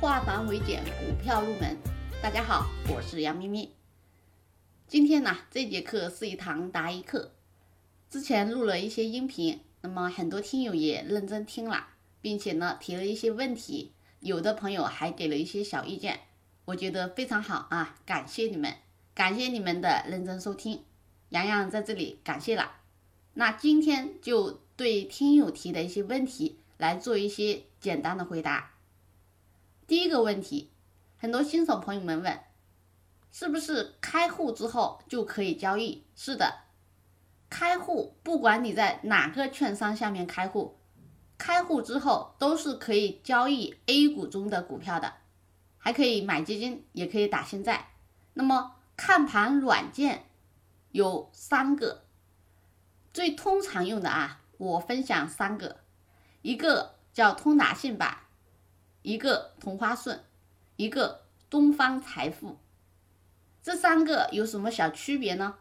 化繁为简，股票入门。大家好，我是杨咪咪。今天呢，这节课是一堂答疑课。之前录了一些音频，那么很多听友也认真听了，并且呢提了一些问题，有的朋友还给了一些小意见，我觉得非常好啊，感谢你们，感谢你们的认真收听。洋洋在这里感谢了。那今天就对听友提的一些问题来做一些简单的回答。第一个问题，很多新手朋友们问，是不是开户之后就可以交易？是的，开户不管你在哪个券商下面开户，开户之后都是可以交易 A 股中的股票的，还可以买基金，也可以打现在。那么看盘软件有三个，最通常用的啊，我分享三个，一个叫通达信版。一个同花顺，一个东方财富，这三个有什么小区别呢？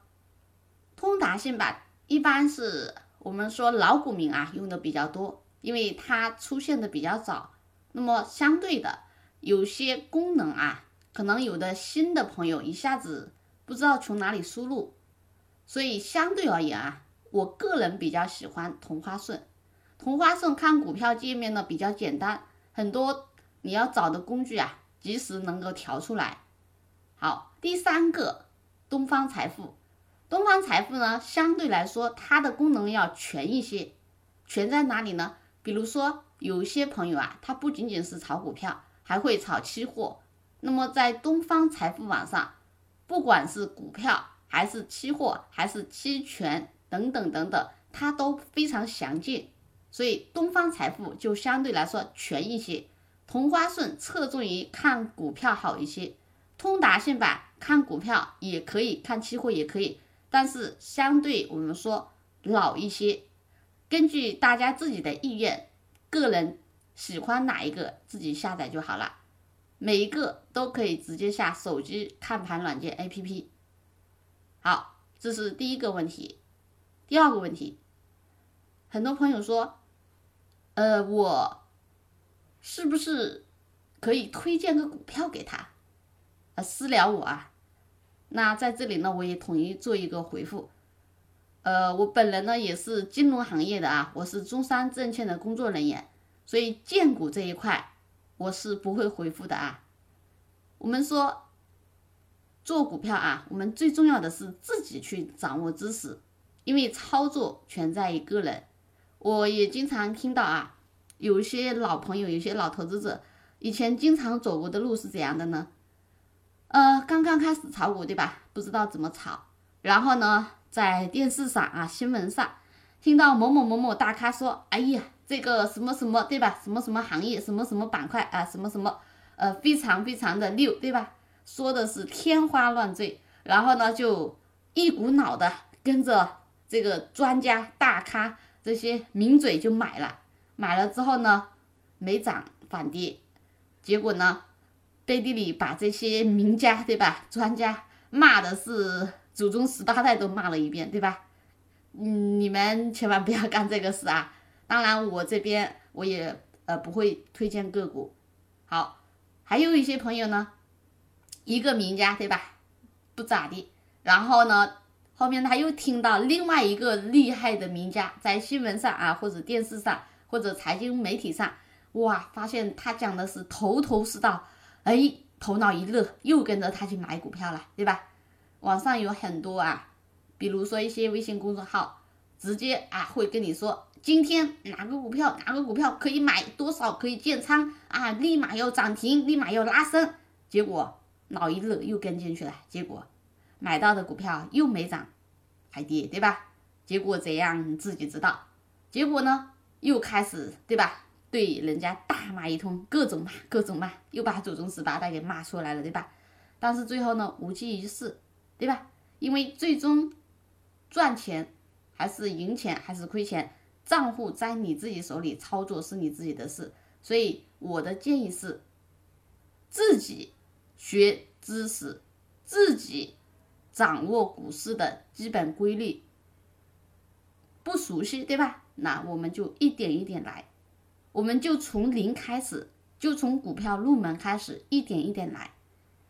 通达信吧一般是我们说老股民啊用的比较多，因为它出现的比较早。那么相对的，有些功能啊，可能有的新的朋友一下子不知道从哪里输入，所以相对而言啊，我个人比较喜欢同花顺。同花顺看股票界面呢比较简单。很多你要找的工具啊，及时能够调出来。好，第三个东方财富，东方财富呢，相对来说它的功能要全一些。全在哪里呢？比如说有些朋友啊，他不仅仅是炒股票，还会炒期货。那么在东方财富网上，不管是股票还是期货还是期权等等等等，它都非常详尽。所以东方财富就相对来说全一些，同花顺侧重于看股票好一些，通达信版看股票也可以看期货也可以，但是相对我们说老一些，根据大家自己的意愿，个人喜欢哪一个自己下载就好了，每一个都可以直接下手机看盘软件 APP。好，这是第一个问题，第二个问题，很多朋友说。呃，我是不是可以推荐个股票给他？呃，私聊我啊。那在这里呢，我也统一做一个回复。呃，我本人呢也是金融行业的啊，我是中山证券的工作人员，所以荐股这一块我是不会回复的啊。我们说做股票啊，我们最重要的是自己去掌握知识，因为操作全在于个人。我也经常听到啊，有些老朋友，有些老投资者，以前经常走过的路是怎样的呢？呃，刚刚开始炒股，对吧？不知道怎么炒，然后呢，在电视上啊，新闻上听到某某某某大咖说，哎呀，这个什么什么，对吧？什么什么行业，什么什么板块啊，什么什么，呃，非常非常的溜，对吧？说的是天花乱坠，然后呢，就一股脑的跟着这个专家大咖。这些名嘴就买了，买了之后呢，没涨反跌，结果呢，背地里把这些名家对吧，专家骂的是祖宗十八代都骂了一遍，对吧？嗯，你们千万不要干这个事啊！当然，我这边我也呃不会推荐个股。好，还有一些朋友呢，一个名家对吧，不咋地，然后呢。后面他又听到另外一个厉害的名家在新闻上啊，或者电视上，或者财经媒体上，哇，发现他讲的是头头是道，哎，头脑一热，又跟着他去买股票了，对吧？网上有很多啊，比如说一些微信公众号，直接啊会跟你说，今天哪个股票哪个股票可以买多少可以建仓啊，立马要涨停，立马要拉升，结果脑一热又跟进去了，结果。买到的股票又没涨，还跌，对吧？结果怎样自己知道？结果呢，又开始对吧？对人家大骂一通，各种骂，各种骂，又把祖宗十八代给骂出来了，对吧？但是最后呢，无济于事，对吧？因为最终赚钱还是赢钱还是亏钱，账户在你自己手里，操作是你自己的事。所以我的建议是，自己学知识，自己。掌握股市的基本规律，不熟悉对吧？那我们就一点一点来，我们就从零开始，就从股票入门开始，一点一点来。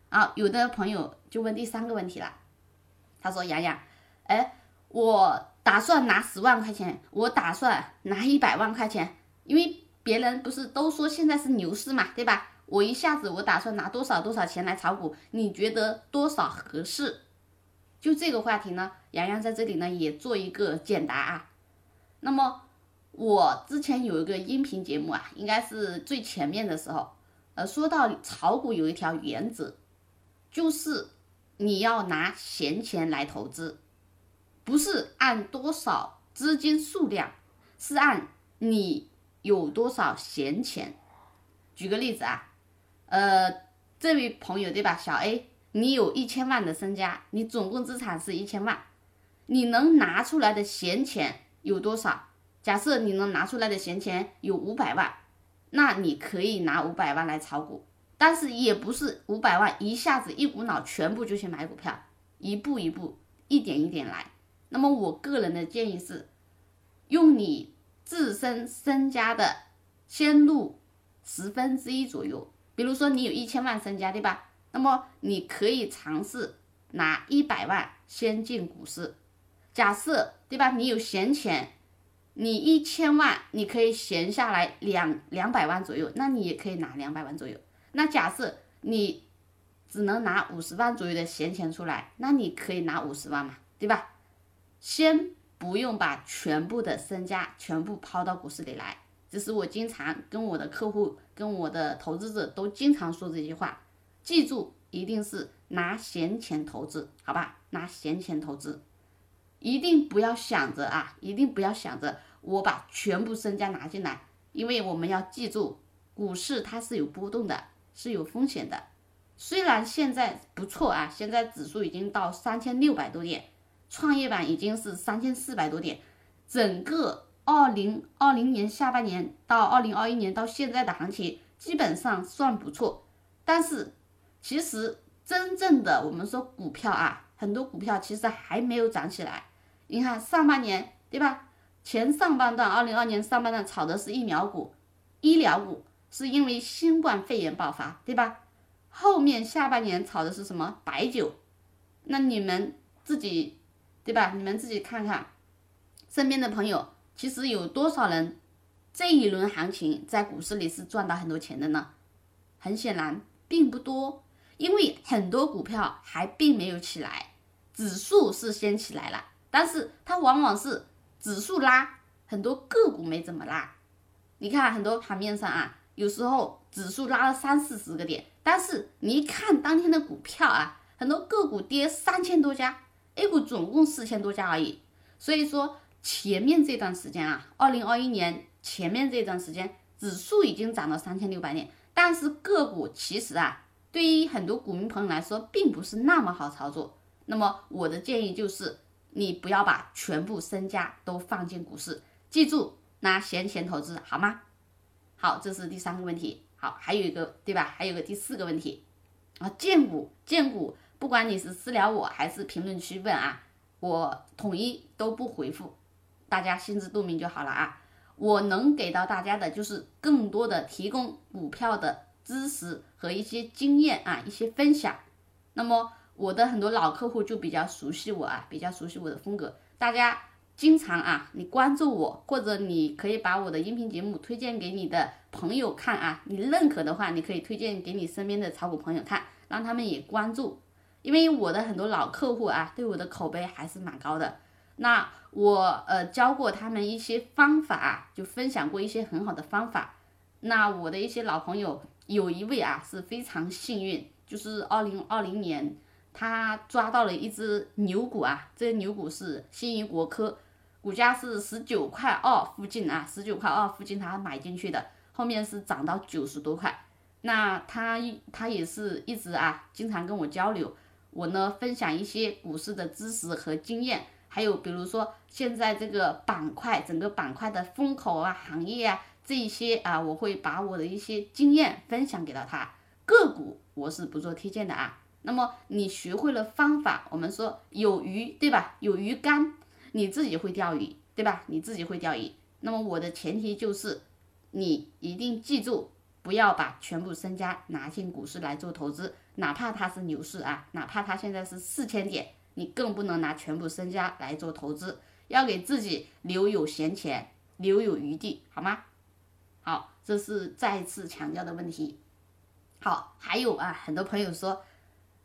啊，有的朋友就问第三个问题了，他说：“洋洋，哎，我打算拿十万块钱，我打算拿一百万块钱，因为别人不是都说现在是牛市嘛，对吧？我一下子我打算拿多少多少钱来炒股，你觉得多少合适？就这个话题呢，洋洋在这里呢也做一个简答啊。那么我之前有一个音频节目啊，应该是最前面的时候，呃，说到炒股有一条原则。”就是你要拿闲钱来投资，不是按多少资金数量，是按你有多少闲钱。举个例子啊，呃，这位朋友对吧，小 A，你有一千万的身家，你总共资产是一千万，你能拿出来的闲钱有多少？假设你能拿出来的闲钱有五百万，那你可以拿五百万来炒股。但是也不是五百万一下子一股脑全部就去买股票，一步一步，一点一点来。那么我个人的建议是，用你自身身家的先入十分之一左右。比如说你有一千万身家，对吧？那么你可以尝试拿一百万先进股市。假设对吧？你有闲钱，你一千万你可以闲下来两两百万左右，那你也可以拿两百万左右。那假设你只能拿五十万左右的闲钱出来，那你可以拿五十万嘛，对吧？先不用把全部的身家全部抛到股市里来，这是我经常跟我的客户、跟我的投资者都经常说这句话。记住，一定是拿闲钱投资，好吧？拿闲钱投资，一定不要想着啊，一定不要想着我把全部身家拿进来，因为我们要记住，股市它是有波动的。是有风险的，虽然现在不错啊，现在指数已经到三千六百多点，创业板已经是三千四百多点，整个二零二零年下半年到二零二一年到现在的行情基本上算不错，但是其实真正的我们说股票啊，很多股票其实还没有涨起来。你看上半年对吧？前上半段二零二年上半段炒的是疫苗股、医疗股。是因为新冠肺炎爆发，对吧？后面下半年炒的是什么白酒？那你们自己，对吧？你们自己看看，身边的朋友，其实有多少人这一轮行情在股市里是赚到很多钱的呢？很显然并不多，因为很多股票还并没有起来，指数是先起来了，但是它往往是指数拉，很多个股没怎么拉。你看很多盘面上啊。有时候指数拉了三四十个点，但是你一看当天的股票啊，很多个股跌三千多家，A 股总共四千多家而已。所以说前面这段时间啊，二零二一年前面这段时间，指数已经涨了三千六百点，但是个股其实啊，对于很多股民朋友来说，并不是那么好操作。那么我的建议就是，你不要把全部身家都放进股市，记住拿闲钱投资，好吗？好，这是第三个问题。好，还有一个，对吧？还有个第四个问题啊，荐股，荐股，不管你是私聊我还是评论区问啊，我统一都不回复，大家心知肚明就好了啊。我能给到大家的就是更多的提供股票的知识和一些经验啊，一些分享。那么我的很多老客户就比较熟悉我啊，比较熟悉我的风格，大家。经常啊，你关注我，或者你可以把我的音频节目推荐给你的朋友看啊。你认可的话，你可以推荐给你身边的炒股朋友看，让他们也关注。因为我的很多老客户啊，对我的口碑还是蛮高的。那我呃教过他们一些方法，就分享过一些很好的方法。那我的一些老朋友有一位啊是非常幸运，就是二零二零年他抓到了一只牛股啊，这牛股是新余国科。股价是十九块二附近啊，十九块二附近他买进去的，后面是涨到九十多块。那他他也是一直啊，经常跟我交流，我呢分享一些股市的知识和经验，还有比如说现在这个板块整个板块的风口啊、行业啊这一些啊，我会把我的一些经验分享给到他。个股我是不做推荐的啊。那么你学会了方法，我们说有鱼对吧？有鱼竿。你自己会钓鱼，对吧？你自己会钓鱼，那么我的前提就是，你一定记住，不要把全部身家拿进股市来做投资，哪怕它是牛市啊，哪怕它现在是四千点，你更不能拿全部身家来做投资，要给自己留有闲钱，留有余地，好吗？这是再次强调的问题。好，还有啊，很多朋友说，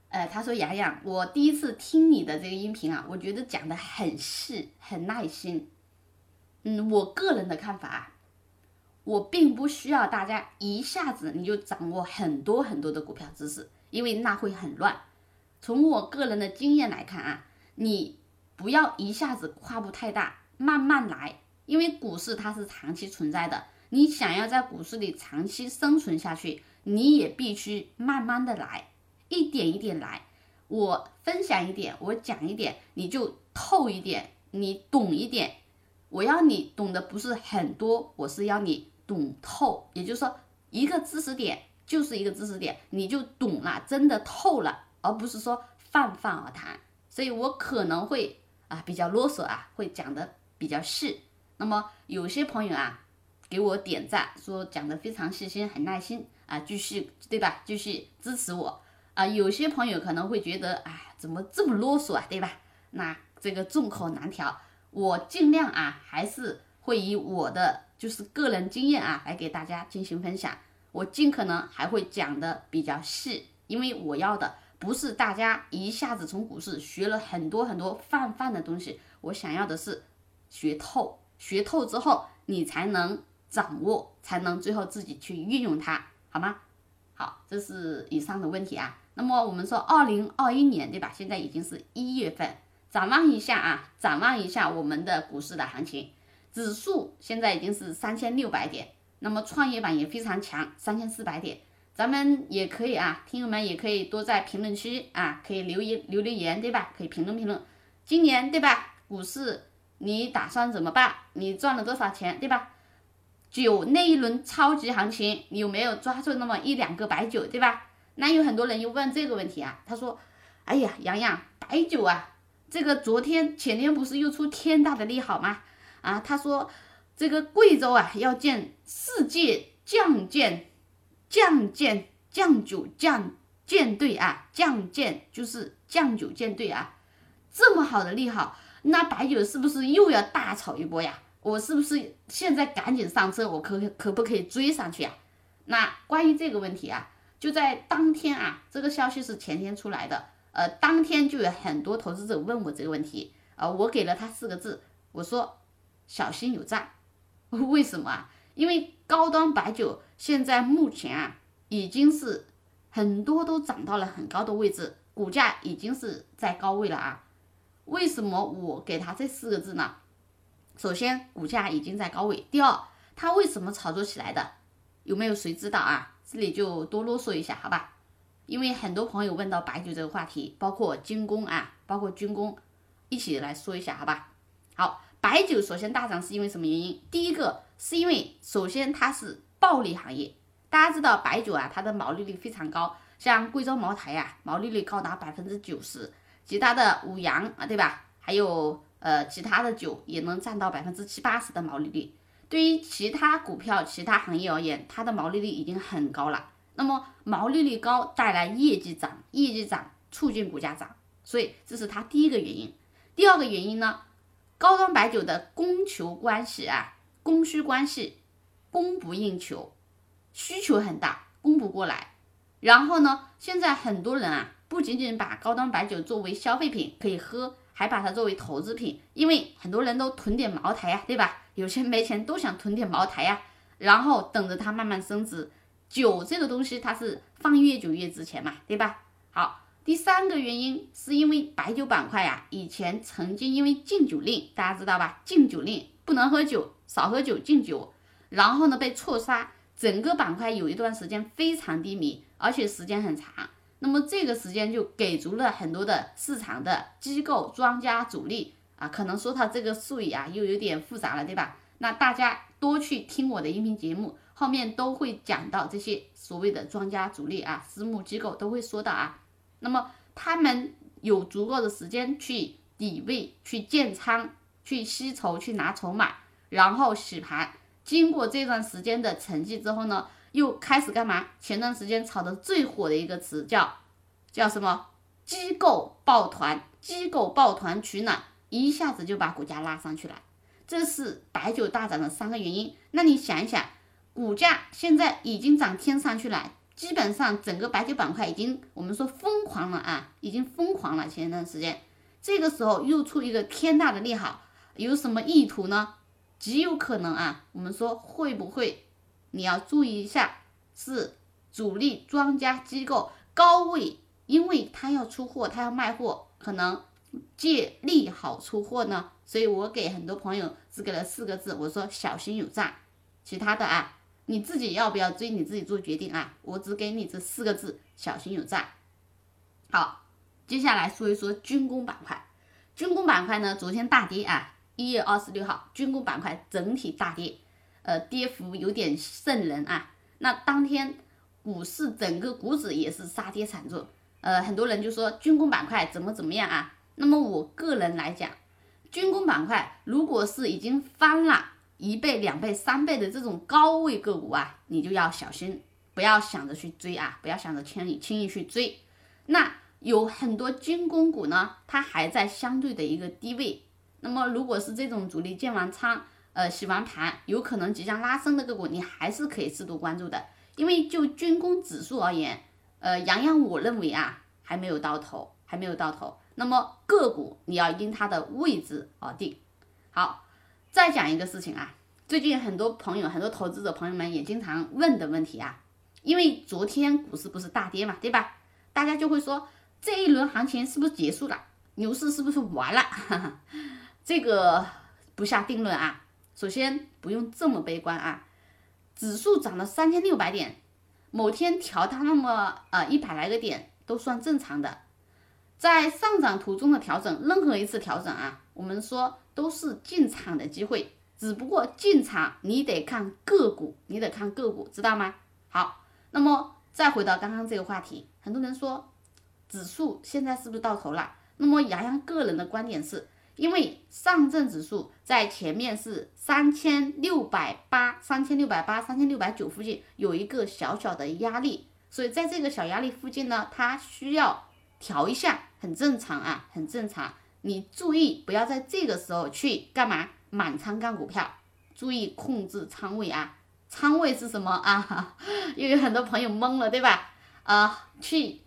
呃，他说洋洋，我第一次听你的这个音频啊，我觉得讲的很细，很耐心。嗯，我个人的看法啊。我并不需要大家一下子你就掌握很多很多的股票知识，因为那会很乱。从我个人的经验来看啊，你不要一下子跨步太大，慢慢来，因为股市它是长期存在的。你想要在股市里长期生存下去，你也必须慢慢的来，一点一点来。我分享一点，我讲一点，你就透一点，你懂一点。我要你懂的不是很多，我是要你。懂透，也就是说，一个知识点就是一个知识点，你就懂了，真的透了，而不是说泛泛而谈。所以我可能会啊比较啰嗦啊，会讲的比较细。那么有些朋友啊给我点赞，说讲的非常细心，很耐心啊，继续对吧？继续支持我啊。有些朋友可能会觉得，哎，怎么这么啰嗦啊，对吧？那这个众口难调，我尽量啊，还是会以我的。就是个人经验啊，来给大家进行分享。我尽可能还会讲的比较细，因为我要的不是大家一下子从股市学了很多很多泛泛的东西，我想要的是学透，学透之后你才能掌握，才能最后自己去运用它，好吗？好，这是以上的问题啊。那么我们说二零二一年对吧？现在已经是一月份，展望一下啊，展望一下我们的股市的行情。指数现在已经是三千六百点，那么创业板也非常强，三千四百点。咱们也可以啊，听友们也可以多在评论区啊，可以留言留留言，对吧？可以评论评论。今年对吧？股市你打算怎么办？你赚了多少钱，对吧？酒那一轮超级行情，你有没有抓住那么一两个白酒，对吧？那有很多人又问这个问题啊，他说：“哎呀，洋洋，白酒啊，这个昨天前天不是又出天大的利好吗？”啊，他说这个贵州啊要建世界酱舰，酱舰酱酒酱舰队啊，酱舰就是酱酒舰队啊，这么好的利好，那白酒是不是又要大炒一波呀？我是不是现在赶紧上车？我可可不可以追上去啊？那关于这个问题啊，就在当天啊，这个消息是前天出来的，呃，当天就有很多投资者问我这个问题，呃，我给了他四个字，我说。小心有诈，为什么啊？因为高端白酒现在目前啊，已经是很多都涨到了很高的位置，股价已经是在高位了啊。为什么我给他这四个字呢？首先，股价已经在高位；第二，它为什么炒作起来的？有没有谁知道啊？这里就多啰嗦一下，好吧？因为很多朋友问到白酒这个话题，包括军工啊，包括军工，一起来说一下，好吧？好。白酒首先大涨是因为什么原因？第一个是因为首先它是暴利行业，大家知道白酒啊，它的毛利率非常高，像贵州茅台呀，毛利率高达百分之九十，其他的五羊啊，对吧？还有呃其他的酒也能占到百分之七八十的毛利率。对于其他股票、其他行业而言，它的毛利率已经很高了。那么毛利率高带来业绩涨，业绩涨促进股价涨，所以这是它第一个原因。第二个原因呢？高端白酒的供求关系啊，供需关系，供不应求，需求很大，供不过来。然后呢，现在很多人啊，不仅仅把高端白酒作为消费品可以喝，还把它作为投资品，因为很多人都囤点茅台呀，对吧？有钱没钱都想囤点茅台呀，然后等着它慢慢升值。酒这个东西，它是放越久越值钱嘛，对吧？好。第三个原因是因为白酒板块呀，以前曾经因为禁酒令，大家知道吧？禁酒令不能喝酒，少喝酒，禁酒，然后呢被错杀，整个板块有一段时间非常低迷，而且时间很长。那么这个时间就给足了很多的市场的机构、庄家、主力啊，可能说它这个术语啊又有点复杂了，对吧？那大家多去听我的音频节目，后面都会讲到这些所谓的庄家、主力啊、私募机构都会说到啊。那么他们有足够的时间去底位、去建仓、去吸筹、去拿筹码，然后洗盘。经过这段时间的沉寂之后呢，又开始干嘛？前段时间炒的最火的一个词叫叫什么？机构抱团，机构抱团取暖，一下子就把股价拉上去了。这是白酒大涨的三个原因。那你想一想，股价现在已经涨天上去了，基本上整个白酒板块已经我们说疯狂了啊，已经疯狂了。前段时间，这个时候又出一个天大的利好，有什么意图呢？极有可能啊，我们说会不会？你要注意一下，是主力庄家机构高位。因为他要出货，他要卖货，可能借利好出货呢，所以我给很多朋友只给了四个字，我说小心有诈。其他的啊，你自己要不要追，你自己做决定啊。我只给你这四个字，小心有诈。好，接下来说一说军工板块。军工板块呢，昨天大跌啊，一月二十六号，军工板块整体大跌，呃，跌幅有点瘆人啊。那当天股市整个股指也是杀跌惨重。呃，很多人就说军工板块怎么怎么样啊？那么我个人来讲，军工板块如果是已经翻了一倍、两倍、三倍的这种高位个股啊，你就要小心，不要想着去追啊，不要想着轻易轻易去追。那有很多军工股呢，它还在相对的一个低位。那么如果是这种主力建完仓、呃洗完盘，有可能即将拉升的个股，你还是可以适度关注的。因为就军工指数而言。呃，洋洋，我认为啊，还没有到头，还没有到头。那么个股你要因它的位置而定。好，再讲一个事情啊，最近很多朋友、很多投资者朋友们也经常问的问题啊，因为昨天股市不是大跌嘛，对吧？大家就会说这一轮行情是不是结束了？牛市是不是完了？这个不下定论啊。首先不用这么悲观啊，指数涨了三千六百点。某天调它那么呃一百来个点都算正常的，在上涨途中的调整，任何一次调整啊，我们说都是进场的机会，只不过进场你得看个股，你得看个股，知道吗？好，那么再回到刚刚这个话题，很多人说指数现在是不是到头了？那么洋洋个人的观点是。因为上证指数在前面是三千六百八、三千六百八、三千六百九附近有一个小小的压力，所以在这个小压力附近呢，它需要调一下，很正常啊，很正常。你注意不要在这个时候去干嘛满仓干股票，注意控制仓位啊。仓位是什么 啊？又有很多朋友懵了，对吧？啊，去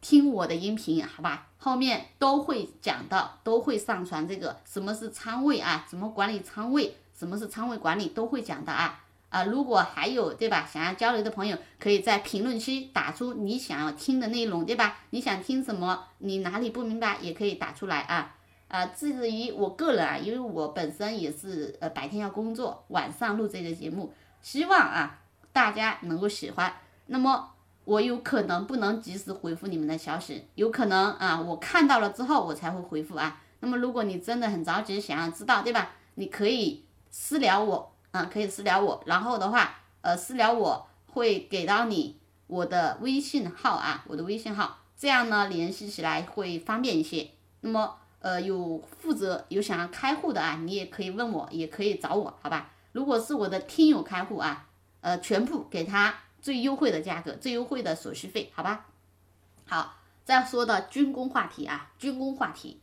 听我的音频，好吧？后面都会讲到，都会上传这个什么是仓位啊？怎么管理仓位？什么是仓位管理？都会讲的啊啊！如果还有对吧，想要交流的朋友，可以在评论区打出你想要听的内容，对吧？你想听什么？你哪里不明白也可以打出来啊啊！至于我个人啊，因为我本身也是呃白天要工作，晚上录这个节目，希望啊大家能够喜欢。那么。我有可能不能及时回复你们的消息，有可能啊，我看到了之后我才会回复啊。那么如果你真的很着急想要知道，对吧？你可以私聊我，啊，可以私聊我，然后的话，呃，私聊我会给到你我的微信号啊，我的微信号，这样呢联系起来会方便一些。那么呃，有负责有想要开户的啊，你也可以问我，也可以找我，好吧？如果是我的听友开户啊，呃，全部给他。最优惠的价格，最优惠的手续费，好吧？好，再说到军工话题啊，军工话题，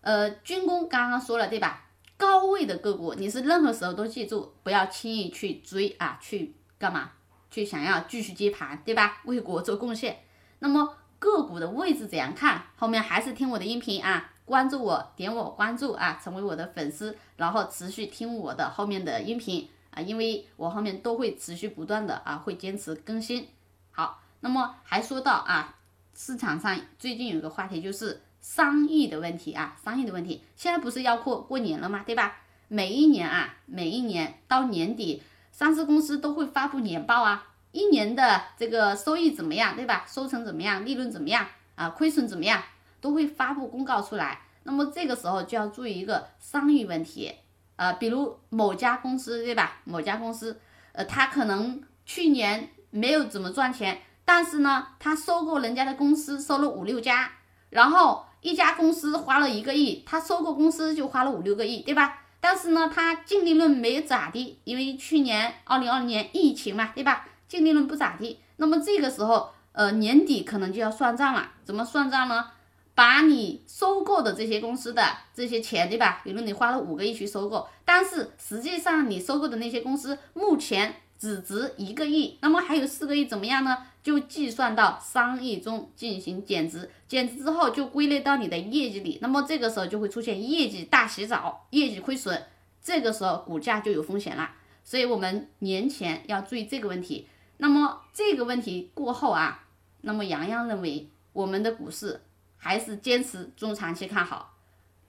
呃，军工刚刚说了对吧？高位的个股，你是任何时候都记住，不要轻易去追啊，去干嘛？去想要继续接盘，对吧？为国做贡献。那么个股的位置怎样看？后面还是听我的音频啊，关注我，点我关注啊，成为我的粉丝，然后持续听我的后面的音频。啊，因为我后面都会持续不断的啊，会坚持更新。好，那么还说到啊，市场上最近有一个话题就是商誉的问题啊，商誉的问题。现在不是要过过年了吗？对吧？每一年啊，每一年到年底，上市公司都会发布年报啊，一年的这个收益怎么样，对吧？收成怎么样，利润怎么样啊？亏损怎么样，都会发布公告出来。那么这个时候就要注意一个商誉问题。呃，比如某家公司，对吧？某家公司，呃，他可能去年没有怎么赚钱，但是呢，他收购人家的公司收了五六家，然后一家公司花了一个亿，他收购公司就花了五六个亿，对吧？但是呢，他净利润没咋地，因为去年二零二零年疫情嘛，对吧？净利润不咋地。那么这个时候，呃，年底可能就要算账了。怎么算账呢？把你收购的这些公司的这些钱，对吧？比如你花了五个亿去收购，但是实际上你收购的那些公司目前只值一个亿，那么还有四个亿怎么样呢？就计算到商议中进行减值，减值之后就归类到你的业绩里，那么这个时候就会出现业绩大洗澡，业绩亏损，这个时候股价就有风险了。所以我们年前要注意这个问题。那么这个问题过后啊，那么洋洋认为我们的股市还是坚持中长期看好，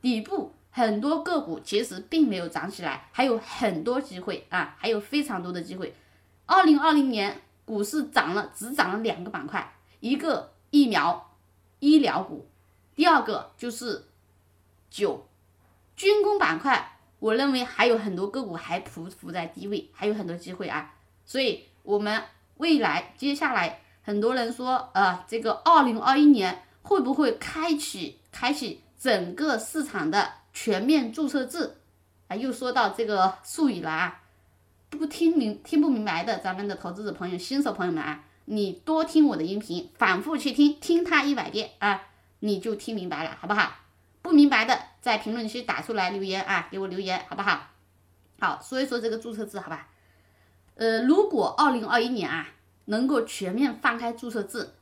底部很多个股其实并没有涨起来，还有很多机会啊，还有非常多的机会。二零二零年。股市涨了，只涨了两个板块，一个疫苗、医疗股，第二个就是酒、军工板块。我认为还有很多个股还匍匐在低位，还有很多机会啊。所以，我们未来接下来，很多人说，呃，这个二零二一年会不会开启开启整个市场的全面注册制？啊，又说到这个术语了啊。不听明听不明白的，咱们的投资者朋友、新手朋友们啊，你多听我的音频，反复去听，听它一百遍啊，你就听明白了，好不好？不明白的，在评论区打出来留言啊，给我留言，好不好？好，说一说这个注册制，好吧？呃，如果二零二一年啊，能够全面放开注册制，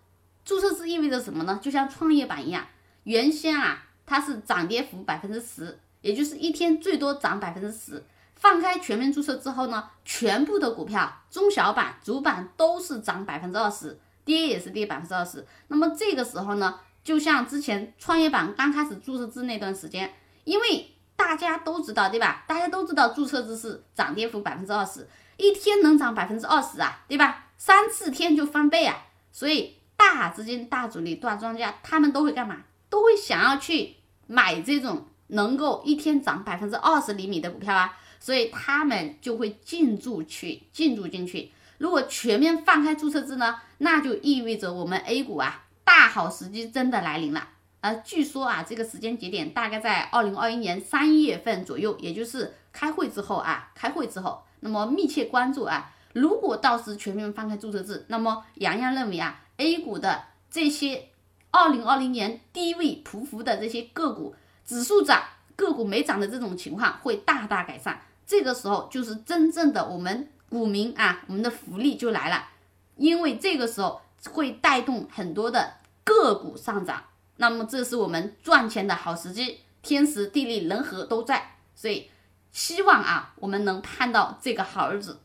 注册制意味着什么呢？就像创业板一样，原先啊，它是涨跌幅百分之十，也就是一天最多涨百分之十。放开全面注册之后呢，全部的股票，中小板、主板都是涨百分之二十，跌也是跌百分之二十。那么这个时候呢，就像之前创业板刚开始注册制那段时间，因为大家都知道，对吧？大家都知道注册制是涨跌幅百分之二十，一天能涨百分之二十啊，对吧？三四天就翻倍啊，所以大资金、大主力、大庄家他们都会干嘛？都会想要去买这种能够一天涨百分之二十厘米的股票啊。所以他们就会进驻去，进驻进去。如果全面放开注册制呢，那就意味着我们 A 股啊，大好时机真的来临了。呃，据说啊，这个时间节点大概在二零二一年三月份左右，也就是开会之后啊，开会之后，那么密切关注啊。如果到时全面放开注册制，那么洋洋认为啊，A 股的这些二零二零年低位匍匐的这些个股，指数涨，个股没涨的这种情况会大大改善。这个时候就是真正的我们股民啊，我们的福利就来了，因为这个时候会带动很多的个股上涨，那么这是我们赚钱的好时机，天时地利人和都在，所以希望啊，我们能盼到这个好日子。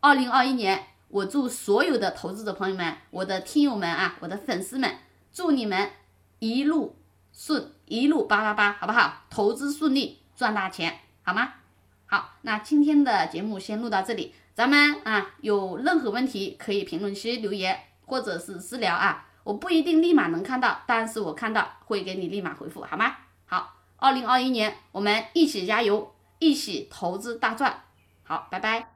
二零二一年，我祝所有的投资者朋友们、我的听友们啊、我的粉丝们，祝你们一路顺，一路八八八，好不好？投资顺利，赚大钱，好吗？好，那今天的节目先录到这里，咱们啊有任何问题可以评论区留言或者是私聊啊，我不一定立马能看到，但是我看到会给你立马回复，好吗？好，二零二一年我们一起加油，一起投资大赚，好，拜拜。